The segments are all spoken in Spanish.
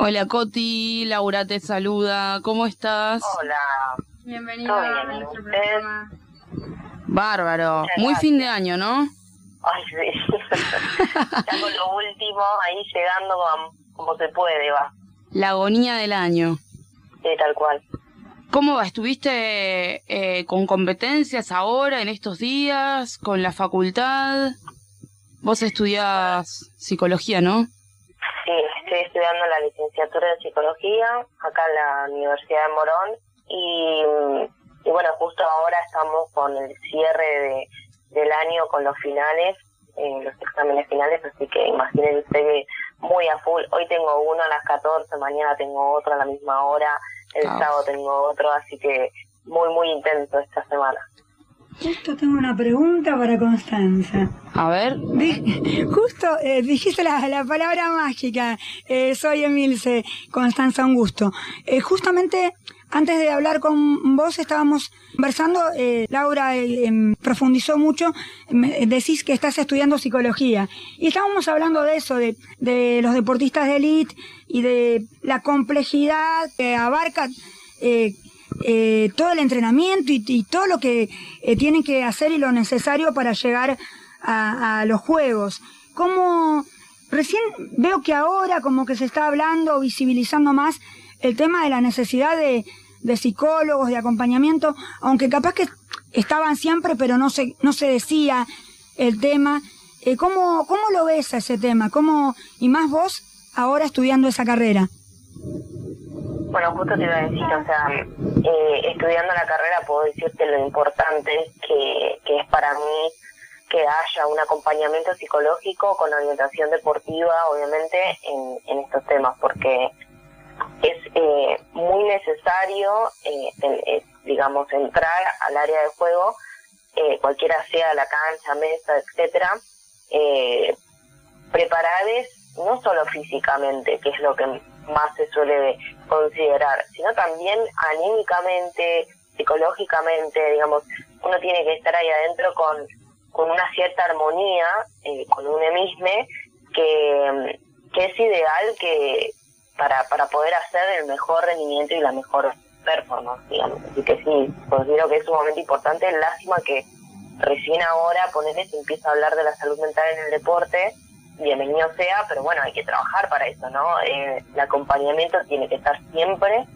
Hola Coti, Laura te saluda, ¿cómo estás? Hola. Bienvenido a nuestro programa. Bárbaro, muy fin de año, ¿no? Ay, sí. ya con lo último, ahí llegando como, como se puede, va. La agonía del año. Sí, tal cual. ¿Cómo va? ¿Estuviste eh, con competencias ahora, en estos días, con la facultad? Vos estudiás psicología, ¿no? Sí, estoy estudiando la licenciatura de psicología acá en la Universidad de Morón y, y bueno, justo ahora estamos con el cierre de, del año con los finales, eh, los exámenes finales, así que imagínense que muy a full. Hoy tengo uno a las 14, mañana tengo otro a la misma hora, el Ah. sábado tengo otro, así que muy, muy intenso esta semana. Justo tengo una pregunta para Constanza. A ver, justo eh, dijiste la, la palabra mágica. Eh, soy Emilce, Constanza, un gusto. Eh, justamente antes de hablar con vos estábamos conversando, eh, Laura eh, em, profundizó mucho, me- decís que estás estudiando psicología. Y estábamos hablando de eso, de, de los deportistas de élite y de la complejidad que abarca eh, eh, todo el entrenamiento y, todo lo que eh, tienen que hacer y lo necesario para llegar a, los juegos. ¿Cómo recién veo que ahora como que se está hablando, visibilizando más el tema de la necesidad de, de psicólogos, de acompañamiento, aunque capaz que estaban siempre, pero no se, no se decía el tema. Eh, ¿cómo, ¿Cómo lo ves a ese tema? ¿Cómo, y más vos ahora estudiando esa carrera? Bueno, justo te iba a decir, o sea, eh, estudiando la carrera puedo decirte lo importante que, es para mí que haya un acompañamiento psicológico con orientación deportiva, obviamente, en, estos temas, porque es eh, muy necesario, eh, en- eh, digamos, entrar al área de juego, eh, cualquiera sea la cancha, mesa, etcétera, eh, preparades no solo físicamente, que es lo que más se suele considerar, sino también anímicamente, psicológicamente, digamos, uno tiene que estar ahí adentro con, con una cierta armonía, eh, con un emisme, que, que es ideal que para, para poder hacer el mejor rendimiento y la mejor performance, digamos. Así que sí, considero que es sumamente importante. Lástima que recién ahora, ponerle, se empieza a hablar de la salud mental en el deporte, bienvenido sea, pero bueno, hay que trabajar para eso, ¿no? Eh, el acompañamiento tiene que estar siempre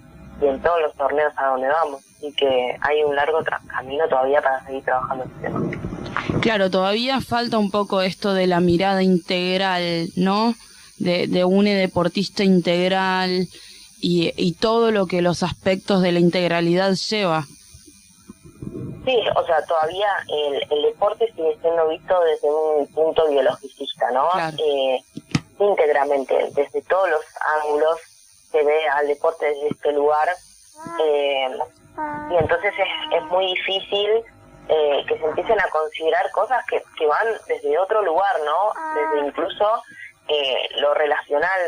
y en todos los torneos a donde vamos. Así que hay un largo camino todavía para seguir trabajando este tema. claro, todavía falta un poco esto de la mirada integral, ¿no? De, de un deportista integral y, y todo lo que los aspectos de la integralidad lleva. Sí, o sea, todavía el, el deporte sigue siendo visto desde un punto biologicista, ¿no? Claro. Eh, íntegramente, desde todos los ángulos se ve al deporte desde este lugar. eh, y entonces es, es muy difícil eh, que se empiecen a considerar cosas que, que van desde otro lugar, ¿no? Desde incluso eh, lo relacional,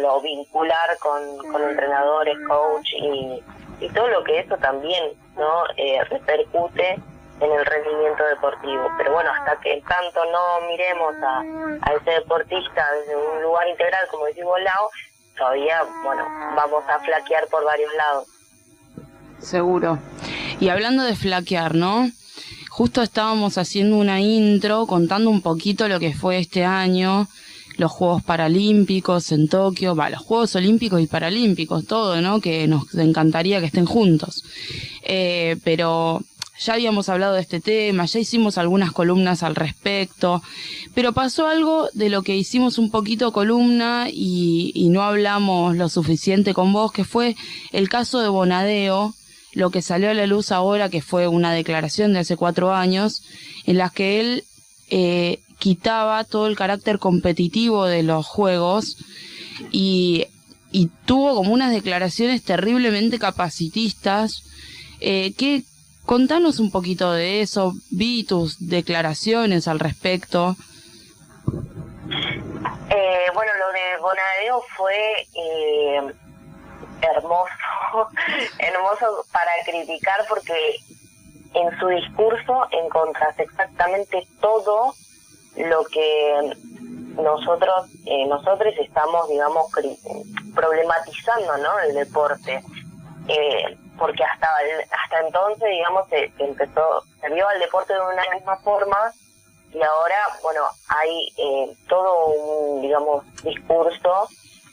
lo vincular con, con entrenadores, coach y, y todo lo que eso también, ¿no? Eh, repercute en el rendimiento deportivo. Pero bueno, hasta que tanto no miremos a, a ese deportista desde un lugar integral, como decimos Lau, todavía, bueno, vamos a flaquear por varios lados. Seguro. Y hablando de flaquear, ¿no? Justo estábamos haciendo una intro contando un poquito lo que fue este año, los Juegos Paralímpicos en Tokio, va, los Juegos Olímpicos y Paralímpicos, todo, ¿no? Que nos encantaría que estén juntos. Eh, pero ya habíamos hablado de este tema, ya hicimos algunas columnas al respecto, pero pasó algo de lo que hicimos un poquito columna y, y no hablamos lo suficiente con vos, que fue el caso de Bonadeo, lo que salió a la luz ahora, que fue una declaración de hace cuatro años, en la que él eh, quitaba todo el carácter competitivo de los juegos y, tuvo como unas declaraciones terriblemente capacitistas. Eh, ¿qué, contanos un poquito de eso, vi tus declaraciones al respecto. Eh, bueno, lo de Bonadeo fue eh, hermoso, hermoso para criticar porque en su discurso encontrás exactamente todo lo que nosotros, eh, nosotros estamos, digamos, problematizando, ¿no? El deporte. Eh, porque hasta hasta entonces, digamos, se, empezó, se vio al deporte de una misma forma y ahora, bueno, hay eh, todo un, digamos, discurso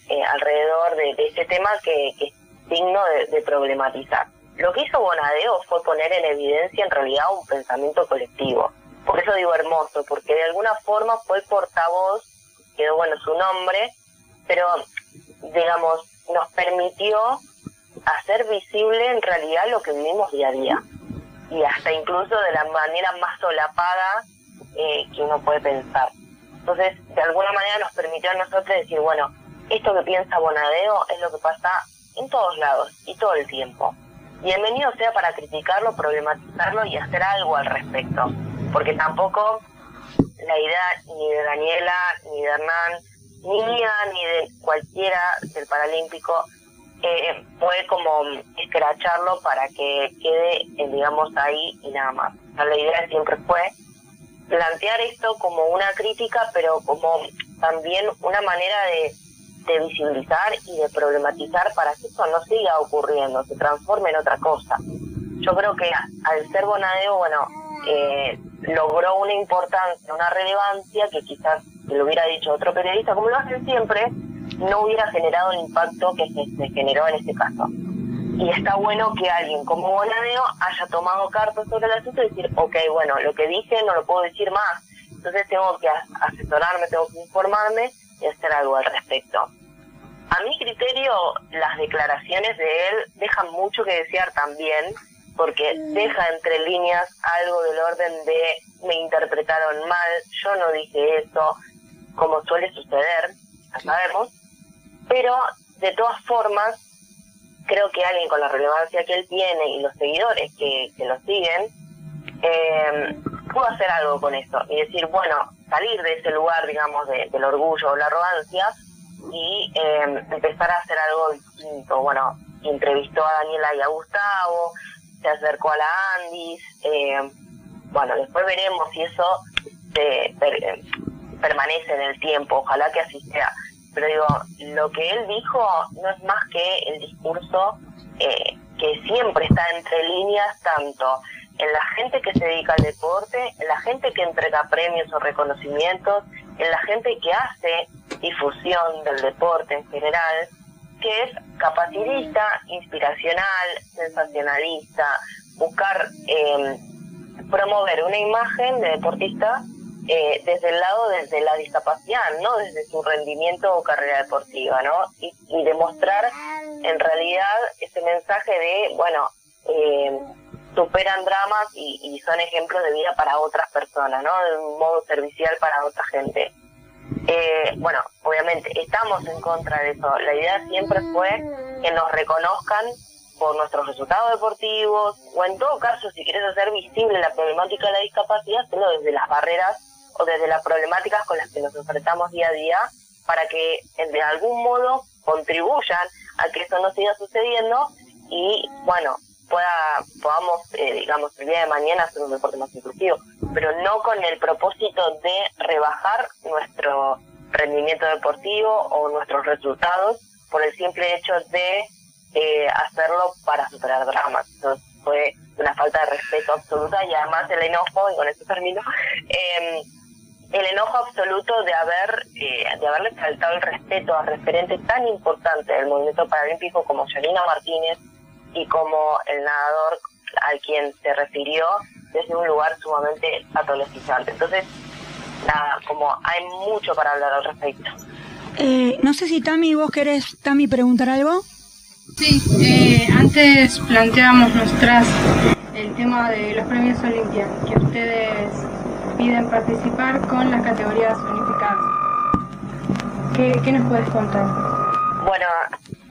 eh, alrededor de, ese tema que, es digno de, problematizar. Lo que hizo Bonadeo fue poner en evidencia en realidad un pensamiento colectivo. Por eso digo hermoso, porque de alguna forma fue portavoz, quedó bueno su nombre, pero digamos, nos permitió hacer visible en realidad lo que vivimos día a día. Y hasta incluso de la manera más solapada eh, que uno puede pensar. Entonces, de alguna manera nos permitió a nosotros decir, bueno, esto que piensa Bonadeo es lo que pasa en todos lados y todo el tiempo. Bienvenido sea para criticarlo, problematizarlo y hacer algo al respecto. Porque tampoco la idea ni de Daniela, ni de Hernán, ni mía, ni de cualquiera del Paralímpico eh, fue como escracharlo para que quede, eh, digamos, ahí y nada más. la idea siempre fue plantear esto como una crítica, pero como también una manera de, de visibilizar y de problematizar para que eso no siga ocurriendo, se transforme en otra cosa. Yo creo que al ser Bonadeo, bueno, eh, logró una importancia, una relevancia que quizás lo hubiera dicho otro periodista, como lo hacen siempre, no hubiera generado el impacto que se, generó en este caso. Y está bueno que alguien como Bonadeo haya tomado cartas sobre el asunto y decir, ok, bueno, lo que dije no lo puedo decir más, entonces tengo que asesorarme, tengo que informarme y hacer algo al respecto. A mi criterio, las declaraciones de él dejan mucho que desear también, porque deja entre líneas algo del orden de me interpretaron mal, yo no dije eso, como suele suceder, ya sabemos, pero de todas formas, creo que alguien con la relevancia que él tiene y los seguidores que, que lo siguen, eh, pudo hacer algo con esto y decir, bueno, salir de ese lugar, digamos, del orgullo o la arrogancia y eh, empezar a hacer algo distinto. Bueno, entrevistó a Daniela y a Gustavo, se acercó a la Andis, eh, bueno, después veremos si eso se, permanece en el tiempo, ojalá que así sea. Pero digo, lo que él dijo no es más que el discurso eh, que siempre está entre líneas, tanto en la gente que se dedica al deporte, en la gente que entrega premios o reconocimientos, en la gente que hace difusión del deporte en general, que es capacitista, inspiracional, sensacionalista, buscar eh, promover una imagen de deportista eh, desde el lado desde la discapacidad, no desde su rendimiento o carrera deportiva, ¿no? Y, demostrar en realidad ese mensaje de, bueno, eh, superan dramas y, son ejemplos de vida para otras personas, ¿no? De un modo servicial para otra gente. Eh, bueno, obviamente estamos en contra de eso. La idea siempre fue que nos reconozcan por nuestros resultados deportivos o en todo caso si quieres hacer visible la problemática de la discapacidad, solo desde las barreras o desde las problemáticas con las que nos enfrentamos día a día para que de algún modo contribuyan a que eso no siga sucediendo y bueno pueda podamos eh, digamos el día de mañana hacer un deporte más inclusivo pero no con el propósito de rebajar nuestro rendimiento deportivo o nuestros resultados por el simple hecho de eh, hacerlo para superar dramas. Entonces fue una falta de respeto absoluta y además el enojo y con eso termino eh, el enojo absoluto de haber eh, de haberle faltado el respeto a referentes tan importantes del movimiento paralímpico como Janina Martínez y como el nadador al quien se refirió desde un lugar sumamente patologizante. Entonces, nada, como hay mucho para hablar al respecto. Eh, no sé si Tami, vos querés, Tami, preguntar algo. Sí, eh, antes planteamos nuestras el tema de los premios Olimpia, que ustedes piden participar con las categorías unificadas. ¿Qué, nos puedes contar? Bueno,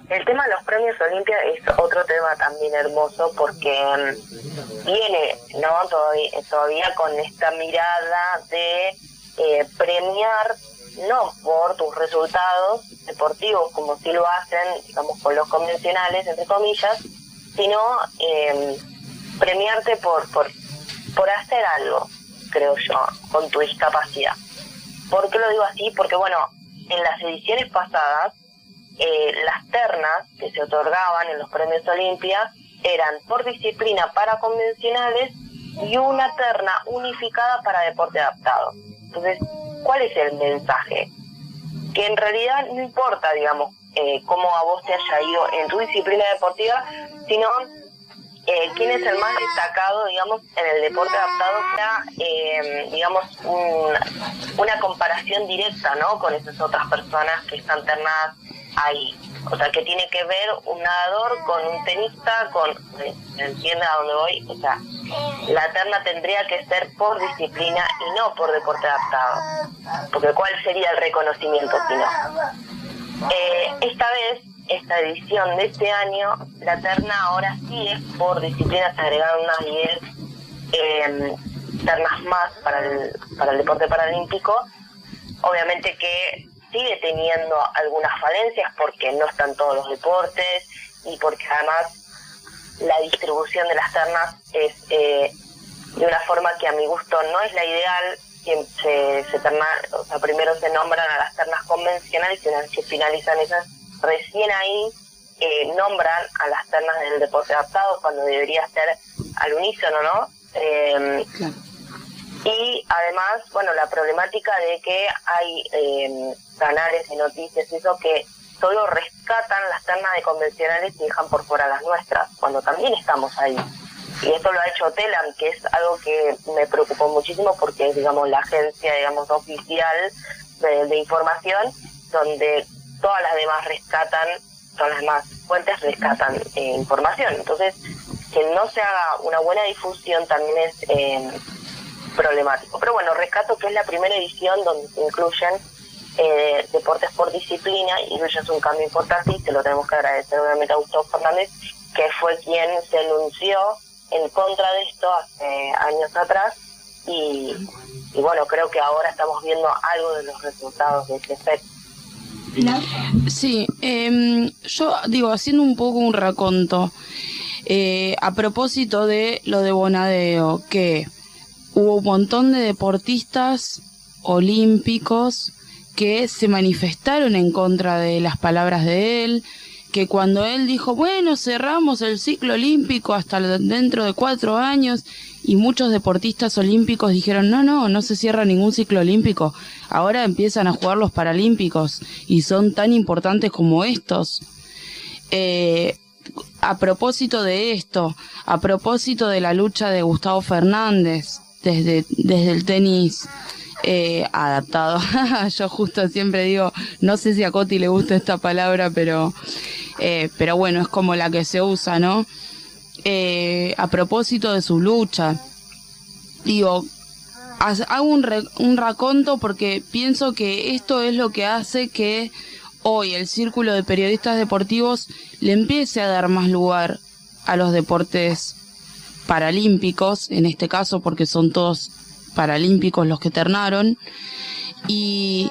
el tema de los premios Olimpia es otro tema también hermoso porque mm, viene no todavía, todavía con esta mirada de eh, premiar no por tus resultados deportivos como si lo hacen digamos con los convencionales entre comillas sino eh, premiarte por por por hacer algo creo yo, con tu discapacidad. ¿Por qué lo digo así? Porque bueno, en las ediciones pasadas, eh, las ternas que se otorgaban en los premios Olimpia eran por disciplina para convencionales y una terna unificada para deporte adaptado. Entonces, ¿cuál es el mensaje? Que en realidad no importa, digamos, eh, cómo a vos te haya ido en tu disciplina deportiva, sino eh, quién es el más destacado, digamos, en el deporte adaptado para, eh, digamos, una comparación directa, ¿no? Con esas otras personas que están ternadas ahí. O sea, que tiene que ver un nadador con un tenista, con... ¿Entiende a dónde voy? O sea, la terna tendría que ser por disciplina y no por deporte adaptado. Porque ¿cuál sería el reconocimiento si no? Eh, esta vez esta edición de este año, la terna ahora sí es por disciplina, se agregaron unas 10 eh, ternas más para el, para el deporte paralímpico. Obviamente que sigue teniendo algunas falencias porque no están todos los deportes y porque además la distribución de las ternas es eh, de una forma que a mi gusto no es la ideal. Se, se terna, o sea, primero se nombran a las ternas convencionales y una vez que finalizan esas recién ahí eh, nombran a las ternas del deporte adaptado cuando debería ser al unísono, ¿no? Em, y además, bueno, la problemática de que hay em, canales de noticias, eso que solo rescatan las ternas de convencionales y dejan por fuera las nuestras, cuando también estamos ahí. Y esto lo ha hecho Telam, que es algo que me preocupó muchísimo porque es, digamos, la agencia, digamos, oficial de información, donde todas las demás rescatan, todas las demás fuentes rescatan eh, información. Entonces, que no se haga una buena difusión también es eh, problemático. Pero bueno, rescato que es la primera edición donde se incluyen eh, deportes por disciplina y eso es un cambio importante y se lo tenemos que agradecer obviamente a Gustavo Fernández, que fue quien se anunció en contra de esto hace años atrás y, y bueno, creo que ahora estamos viendo algo de los resultados de ese efecto. Sí, em, yo digo, haciendo un poco un raconto, eh, a propósito de lo de Bonadeo, que hubo un montón de deportistas olímpicos que se manifestaron en contra de las palabras de él, que cuando él dijo, bueno, cerramos el ciclo olímpico hasta dentro de cuatro años, y muchos deportistas olímpicos dijeron, no, no, no se cierra ningún ciclo olímpico, ahora empiezan a jugar los paralímpicos y son tan importantes como estos. Eh, a propósito de esto, a propósito de la lucha de Gustavo Fernández desde, desde el tenis eh, adaptado, yo justo siempre digo, no sé si a Coti le gusta esta palabra, pero, eh, pero bueno, es como la que se usa, ¿no? Eh, a propósito de su lucha. Digo, hago un, un raconto porque pienso que esto es lo que hace que hoy el círculo de periodistas deportivos le empiece a dar más lugar a los deportes paralímpicos, en este caso porque son todos paralímpicos los que ternaron, y,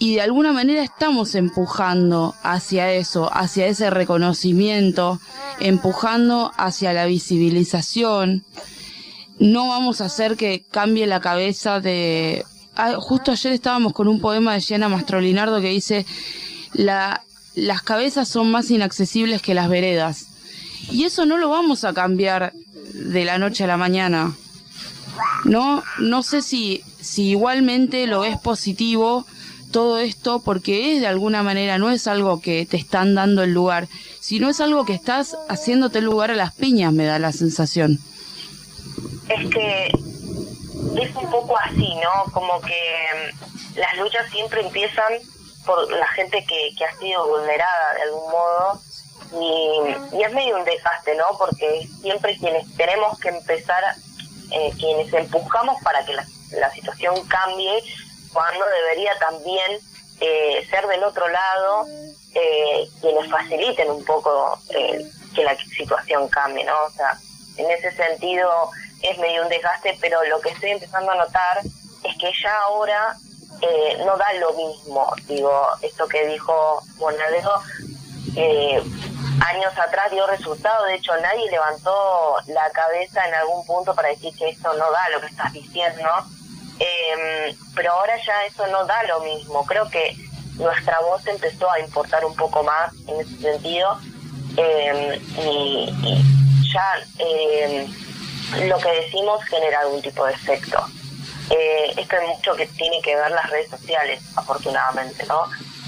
de alguna manera estamos empujando hacia eso, hacia ese reconocimiento, empujando hacia la visibilización. No vamos a hacer que cambie la cabeza de... Ah, justo ayer estábamos con un poema de Gianna Mastrolinardo que dice, la, las cabezas son más inaccesibles que las veredas. Y eso no lo vamos a cambiar de la noche a la mañana. No, no sé si, si igualmente lo es positivo todo esto porque es de alguna manera, no es algo que te están dando el lugar, sino es algo que estás haciéndote el lugar a las piñas, me da la sensación. Es que es un poco así, ¿no? Como que mm, las luchas siempre empiezan por la gente que, que ha sido vulnerada de algún modo y, y, es medio un desastre, ¿no? Porque siempre quienes tenemos que empezar, eh, quienes empujamos para que la, situación cambie, cuando debería también eh, ser del otro lado eh, quienes faciliten un poco eh, que la situación cambie, ¿no? O sea, en ese sentido es medio un desgaste, pero lo que estoy empezando a notar es que ya ahora eh, no da lo mismo, digo, esto que dijo Bonadeo, eh, años atrás dio resultado, de hecho nadie levantó la cabeza en algún punto para decir que esto no da lo que estás diciendo, Em, pero ahora ya eso no da lo mismo. Creo que nuestra voz empezó a importar un poco más en ese sentido em, y, ya em, lo que decimos genera algún tipo de efecto. Eh, esto es mucho que tiene que ver las redes sociales, afortunadamente, ¿no?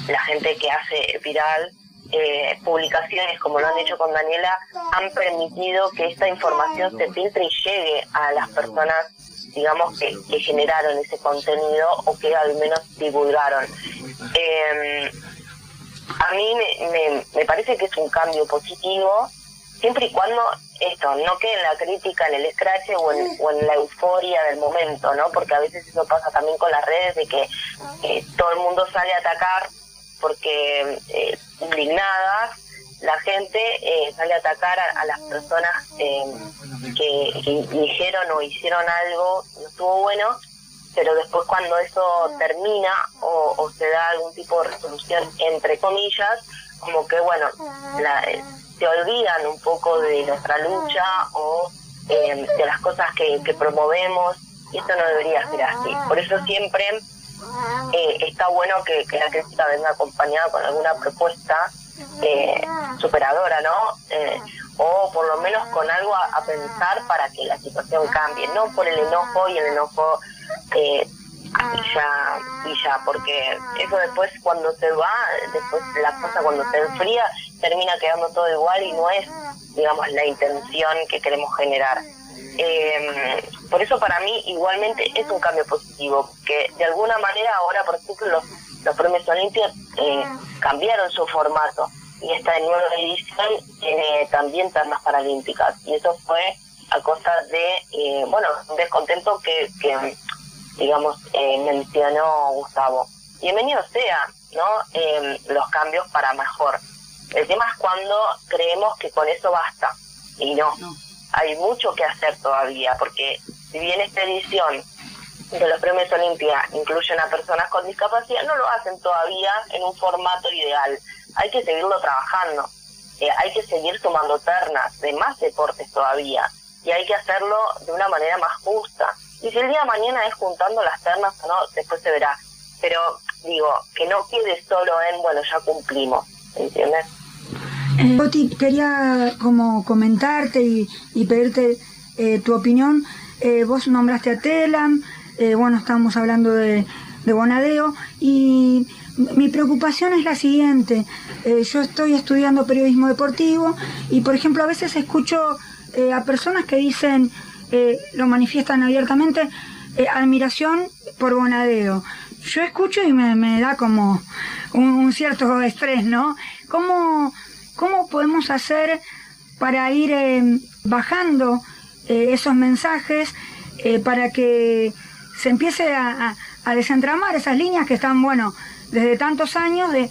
La gente que hace viral eh, publicaciones, como lo han hecho con Daniela, han permitido que esta información se filtre y llegue a las personas digamos, que, generaron ese contenido o que al menos divulgaron. Eh, a mí me, me, parece que es un cambio positivo, siempre y cuando esto no quede en la crítica, en el escrache o en, o en la euforia del momento, ¿no? Porque a veces eso pasa también con las redes, de que eh, todo el mundo sale a atacar porque eh, indignadas la gente eh, sale a atacar a, las personas eh, que, dijeron o hicieron algo no estuvo bueno, pero después cuando eso termina o, se da algún tipo de resolución, entre comillas, como que bueno, eh, se olvidan un poco de nuestra lucha o de las cosas que, promovemos y eso no debería ser así. Por eso siempre está bueno que, que la crítica venga acompañada con alguna propuesta eh, superadora, ¿no? Eh, o por lo menos con algo a, pensar para que la situación cambie, no por el enojo y el enojo eh, y ya, y ya, porque eso después cuando se va, después la cosa cuando se enfría, termina quedando todo igual y no es, digamos, la intención que queremos generar. Eh, por eso para mí igualmente es un cambio positivo, que de alguna manera ahora, por ejemplo, los los premios Olimpios eh, cambiaron su formato y esta nueva edición tiene también ternas paralímpicas y eso fue a costa de, eh, bueno, un descontento que, que digamos, eh, mencionó Gustavo. Bienvenido sea, ¿no? Em, los cambios para mejor. El tema es cuando creemos que con eso basta y no. Hay mucho que hacer todavía porque si bien esta edición de los premios Olimpia incluyen a personas con discapacidad, no lo hacen todavía en un formato ideal. Hay que seguirlo trabajando, eh, hay que seguir sumando ternas de más deportes todavía y hay que hacerlo de una manera más justa. Y si el día de mañana es juntando las ternas o no, después se verá. Pero digo, que no quede solo en, bueno, ya cumplimos, ¿entiendes? Eh, quería como comentarte y, pedirte eh, tu opinión. Eh, vos nombraste a Telam, eh, bueno, estamos hablando de, Bonadeo y mi preocupación es la siguiente. Yo estoy estudiando periodismo deportivo y, por ejemplo, a veces escucho a personas que dicen, lo manifiestan abiertamente, admiración por Bonadeo. Yo escucho y me, da como un, cierto estrés, ¿no? ¿Cómo, ¿Cómo podemos hacer para ir bajando esos mensajes para que se empiece a, desentramar esas líneas que están, bueno, desde tantos años de,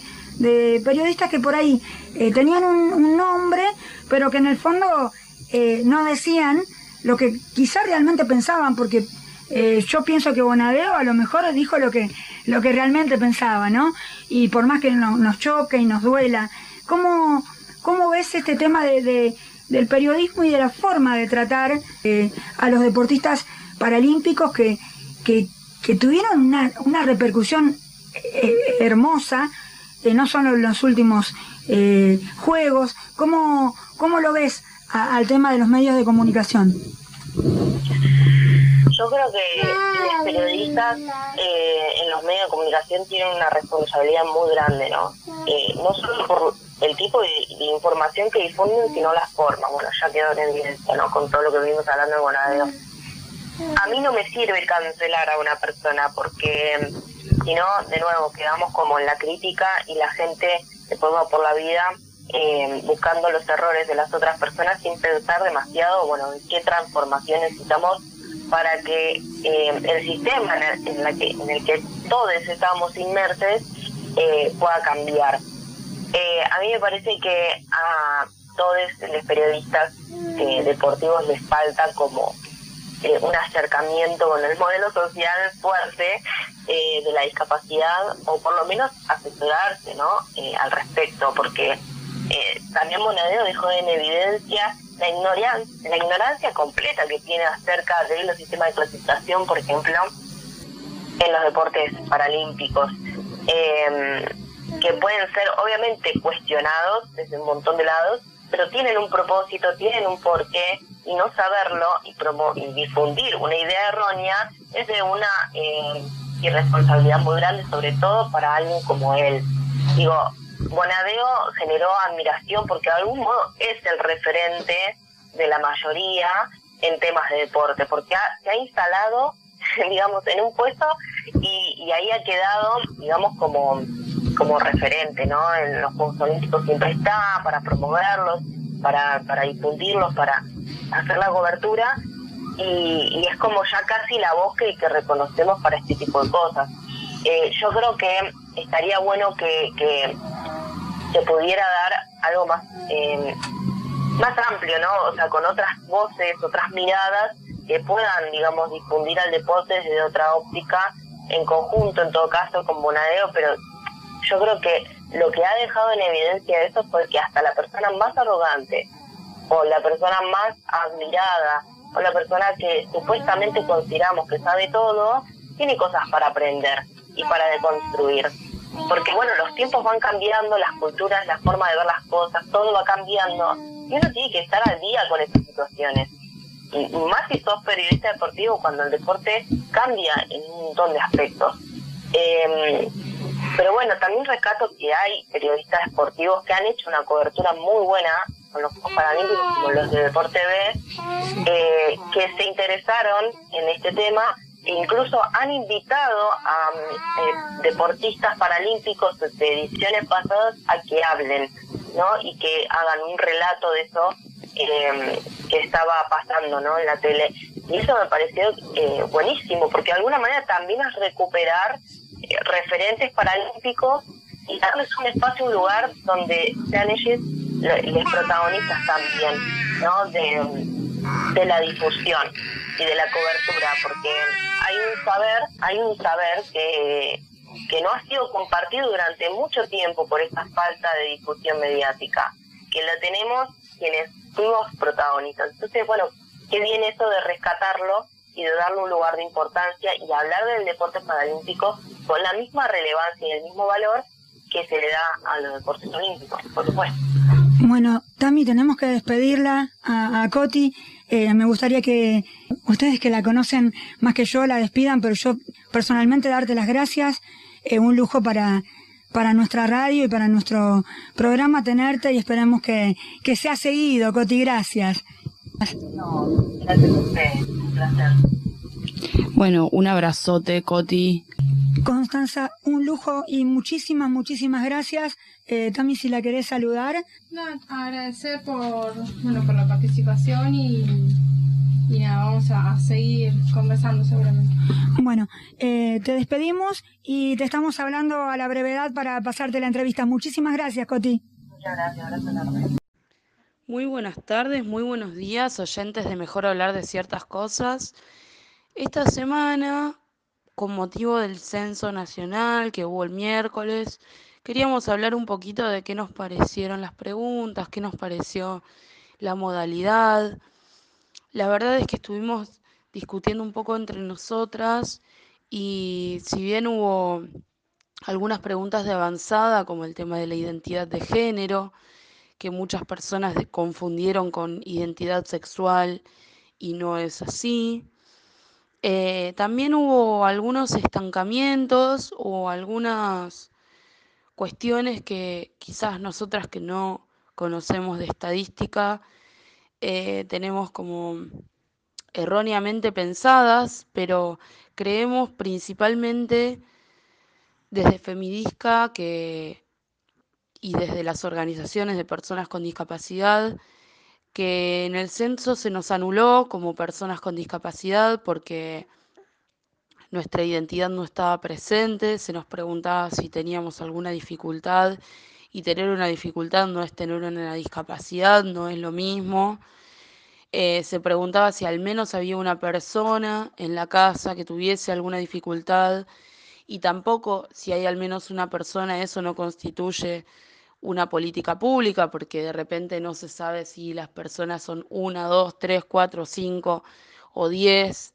periodistas que por ahí eh, tenían un, nombre, pero que en el fondo eh, no decían lo que quizá realmente pensaban, porque eh, yo pienso que Bonadeo a lo mejor dijo lo que, lo que realmente pensaba, ¿no? Y por más que nos choque y nos duela, ¿cómo, cómo ves este tema de, del periodismo y de la forma de tratar a los deportistas paralímpicos que, que, tuvieron una, una repercusión eh, hermosa, eh, no solo en los últimos eh, juegos. ¿Cómo, ¿Cómo lo ves al tema de los medios de comunicación? Yo creo que los periodistas en los medios de comunicación tienen una responsabilidad muy grande, ¿no? no solo por el tipo de, información que difunden, sino las formas. Bueno, ya quedó en evidencia, ¿no? Con todo lo que vimos hablando de Bonadeo a mí no me sirve cancelar a una persona porque si no, de nuevo, quedamos como en la crítica y la gente se pone por la vida eh, buscando los errores de las otras personas sin pensar demasiado, bueno, en qué transformación necesitamos para que eh, el sistema en el, la que, en el que todos estamos inmersos eh, pueda cambiar. A mí me parece que a todos los periodistas deportivos les falta como eh, un acercamiento con el modelo social fuerte eh, de la discapacidad o por lo menos asesorarse ¿no? Eh, al respecto, porque también Monedero dejó en evidencia la ignorancia, la ignorancia completa que tiene acerca de los sistemas de clasificación, por ejemplo, en los deportes paralímpicos, em, que pueden ser obviamente cuestionados desde un montón de lados, pero tienen un propósito, tienen un porqué, y no saberlo y, promo y difundir una idea errónea es de una eh, irresponsabilidad muy grande, sobre todo para alguien como él. Digo, Bonadeo generó admiración porque de algún modo es el referente de la mayoría en temas de deporte, porque se ha instalado, digamos, en un puesto y, y, ahí ha quedado, digamos, como, como referente, ¿no? En los Juegos Olímpicos siempre está para promoverlos, para, para difundirlos, para hacer la cobertura y, es como ya casi la voz que, que reconocemos para este tipo de cosas. Eh, yo creo que estaría bueno que, que se pudiera dar algo más eh, más amplio, ¿no? O sea, con otras voces, otras miradas que puedan, digamos, difundir al deporte desde otra óptica, en conjunto, en todo caso, con Bonadeo, pero yo creo que lo que ha dejado en evidencia eso fue que hasta la persona más arrogante o la persona más admirada o la persona que supuestamente consideramos que sabe todo, tiene cosas para aprender y para deconstruir. Porque bueno, los tiempos van cambiando, las culturas, la forma de ver las cosas, todo va cambiando y uno tiene que estar al día con estas situaciones. Y más si sos periodista deportivo cuando el deporte cambia en un montón de aspectos. Eh, pero bueno, también rescato que hay periodistas deportivos que han hecho una cobertura muy buena con los Juegos Paralímpicos, como los de Deporte B, eh, que se interesaron en este tema e incluso han invitado a eh, deportistas paralímpicos de ediciones pasadas a que hablen, ¿no? Y que hagan un relato de eso eh, que estaba pasando, ¿no? En la tele. Y eso me pareció buenísimo, porque de alguna manera también es recuperar referentes paralímpicos y darles un espacio, un lugar donde sean ellos los protagonistas también, ¿no? De, de la difusión y de la cobertura, porque hay un saber, hay un saber que, que no ha sido compartido durante mucho tiempo por esta falta de difusión mediática, que lo tenemos quienes fuimos protagonistas. Entonces, bueno, qué bien eso de rescatarlo y de darle un lugar de importancia y hablar del deporte paralímpico con la misma relevancia y el mismo valor que se le da a los deportes olímpicos, por supuesto. Bueno, Tami, tenemos que despedirla a, a Coti. Eh, me gustaría que ustedes que la conocen más que yo la despidan, pero yo personalmente darte las gracias. Eh, un lujo para, para nuestra radio y para nuestro programa tenerte y esperemos que, que sea seguido, Coti. Gracias. No, gracias a usted. Placer. Bueno, un abrazote, Coti. Constanza, un lujo y muchísimas, muchísimas gracias. Eh, Tami, si la querés saludar. No, agradecer por, bueno, por la participación y, y nada, vamos a, seguir conversando seguramente. Bueno, eh, te despedimos y te estamos hablando a la brevedad para pasarte la entrevista. Muchísimas gracias, Coti. Muchas gracias, gracias Muy buenas tardes, muy buenos días, oyentes de Mejor Hablar de Ciertas Cosas. Esta semana con motivo del censo nacional que hubo el miércoles. Queríamos hablar un poquito de qué nos parecieron las preguntas, qué nos pareció la modalidad. La verdad es que estuvimos discutiendo un poco entre nosotras y si bien hubo algunas preguntas de avanzada, como el tema de la identidad de género, que muchas personas confundieron con identidad sexual y no es así. Eh, también hubo algunos estancamientos o algunas cuestiones que quizás nosotras que no conocemos de estadística eh, tenemos como erróneamente pensadas, pero creemos principalmente desde Femidisca que, y desde las organizaciones de personas con discapacidad que en el censo se nos anuló como personas con discapacidad porque nuestra identidad no estaba presente, se nos preguntaba si teníamos alguna dificultad y tener una dificultad no es tener una discapacidad, no es lo mismo. Eh, se preguntaba si al menos había una persona en la casa que tuviese alguna dificultad y tampoco si hay al menos una persona, eso no constituye una política pública, porque de repente no se sabe si las personas son una, dos, tres, cuatro, cinco o diez.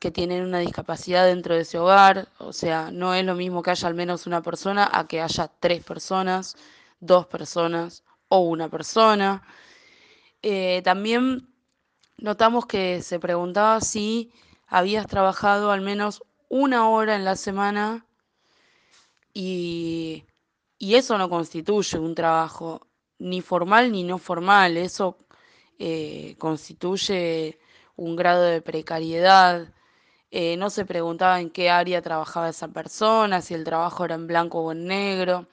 que tienen una discapacidad dentro de ese hogar, o sea, no es lo mismo que haya al menos una persona a que haya tres personas, dos personas o una persona. Eh, también notamos que se preguntaba si habías trabajado al menos una hora en la semana y, eso no constituye un trabajo ni formal ni no formal, eso eh, constituye un grado de precariedad. Eh, no se preguntaba en qué área trabajaba esa persona, si el trabajo era en blanco o en negro.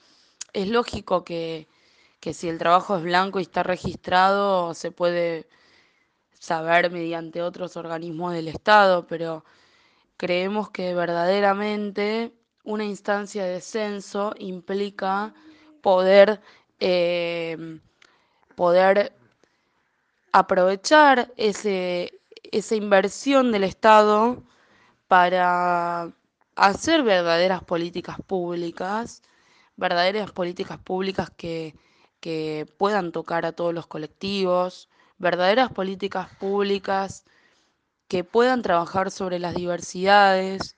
Es lógico que, que si el trabajo es blanco y está registrado, se puede saber mediante otros organismos del Estado, pero creemos que verdaderamente una instancia de censo implica poder, eh, poder aprovechar ese, esa inversión del Estado para hacer verdaderas políticas públicas, verdaderas políticas públicas que, que puedan tocar a todos los colectivos, verdaderas políticas públicas que puedan trabajar sobre las diversidades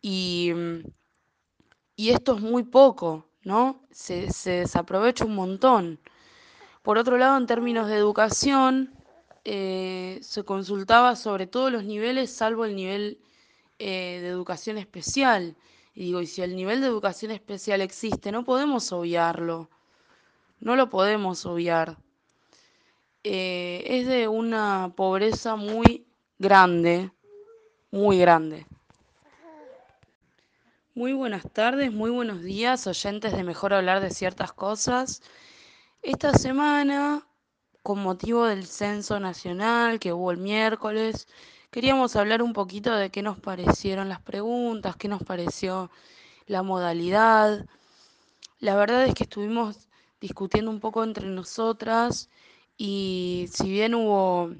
y, y esto es muy poco, ¿no? Se, desaprovecha un montón. Por otro lado, en términos de educación, eh, se consultaba sobre todos los niveles, salvo el nivel eh, de educación especial. Y digo, y si el nivel de educación especial existe, no podemos obviarlo. No lo podemos obviar. Eh, es de una pobreza muy grande, muy grande. Muy buenas tardes, muy buenos días, oyentes de Mejor Hablar de ciertas cosas. Esta semana, con motivo del censo nacional que hubo el miércoles, queríamos hablar un poquito de qué nos parecieron las preguntas, qué nos pareció la modalidad. La verdad es que estuvimos discutiendo un poco entre nosotras y si bien hubo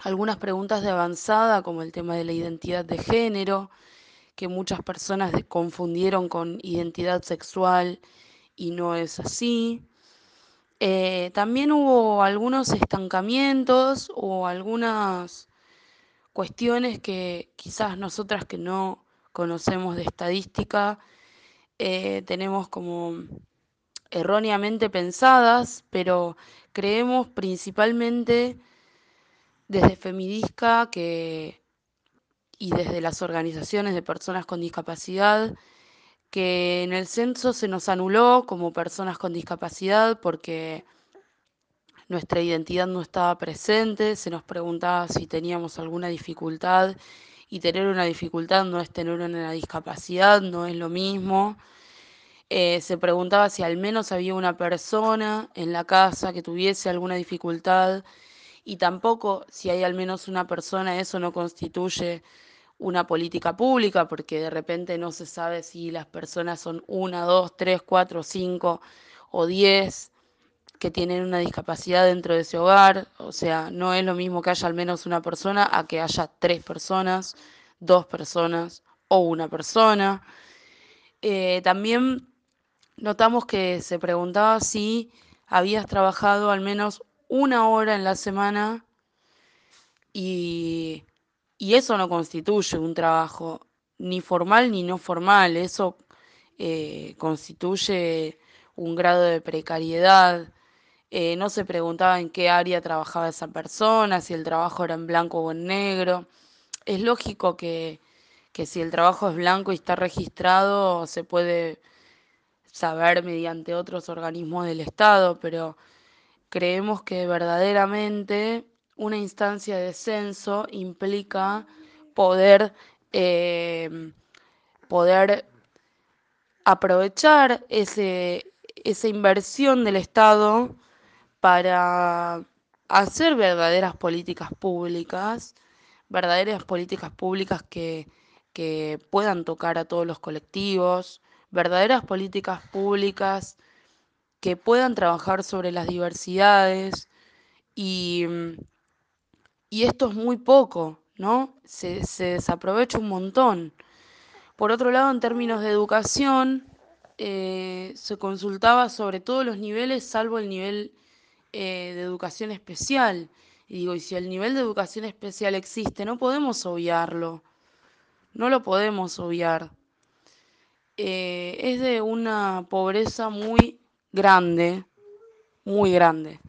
algunas preguntas de avanzada, como el tema de la identidad de género, que muchas personas confundieron con identidad sexual y no es así. Eh, también hubo algunos estancamientos o algunas cuestiones que quizás nosotras que no conocemos de estadística eh, tenemos como erróneamente pensadas, pero creemos principalmente desde Femidisca que, y desde las organizaciones de personas con discapacidad que en el censo se nos anuló como personas con discapacidad porque nuestra identidad no estaba presente, se nos preguntaba si teníamos alguna dificultad y tener una dificultad no es tener una discapacidad, no es lo mismo. Eh, se preguntaba si al menos había una persona en la casa que tuviese alguna dificultad y tampoco si hay al menos una persona, eso no constituye una política pública porque de repente no se sabe si las personas son una, dos, tres, cuatro, cinco o diez que tienen una discapacidad dentro de ese hogar. O sea, no es lo mismo que haya al menos una persona a que haya tres personas, dos personas o una persona. Eh, también notamos que se preguntaba si habías trabajado al menos una hora en la semana y, eso no constituye un trabajo ni formal ni no formal, eso eh, constituye un grado de precariedad. Eh, no se preguntaba en qué área trabajaba esa persona, si el trabajo era en blanco o en negro. Es lógico que, que si el trabajo es blanco y está registrado, se puede saber mediante otros organismos del Estado, pero creemos que verdaderamente una instancia de censo implica poder, eh, poder aprovechar ese, esa inversión del Estado para hacer verdaderas políticas públicas, verdaderas políticas públicas que, que puedan tocar a todos los colectivos, verdaderas políticas públicas que puedan trabajar sobre las diversidades y, y esto es muy poco, ¿no? Se, desaprovecha un montón. Por otro lado, en términos de educación, eh, se consultaba sobre todos los niveles, salvo el nivel eh, de educación especial. Y digo, y si el nivel de educación especial existe, no podemos obviarlo. no lo podemos obviar. Eh, es de una pobreza muy grande, muy grande.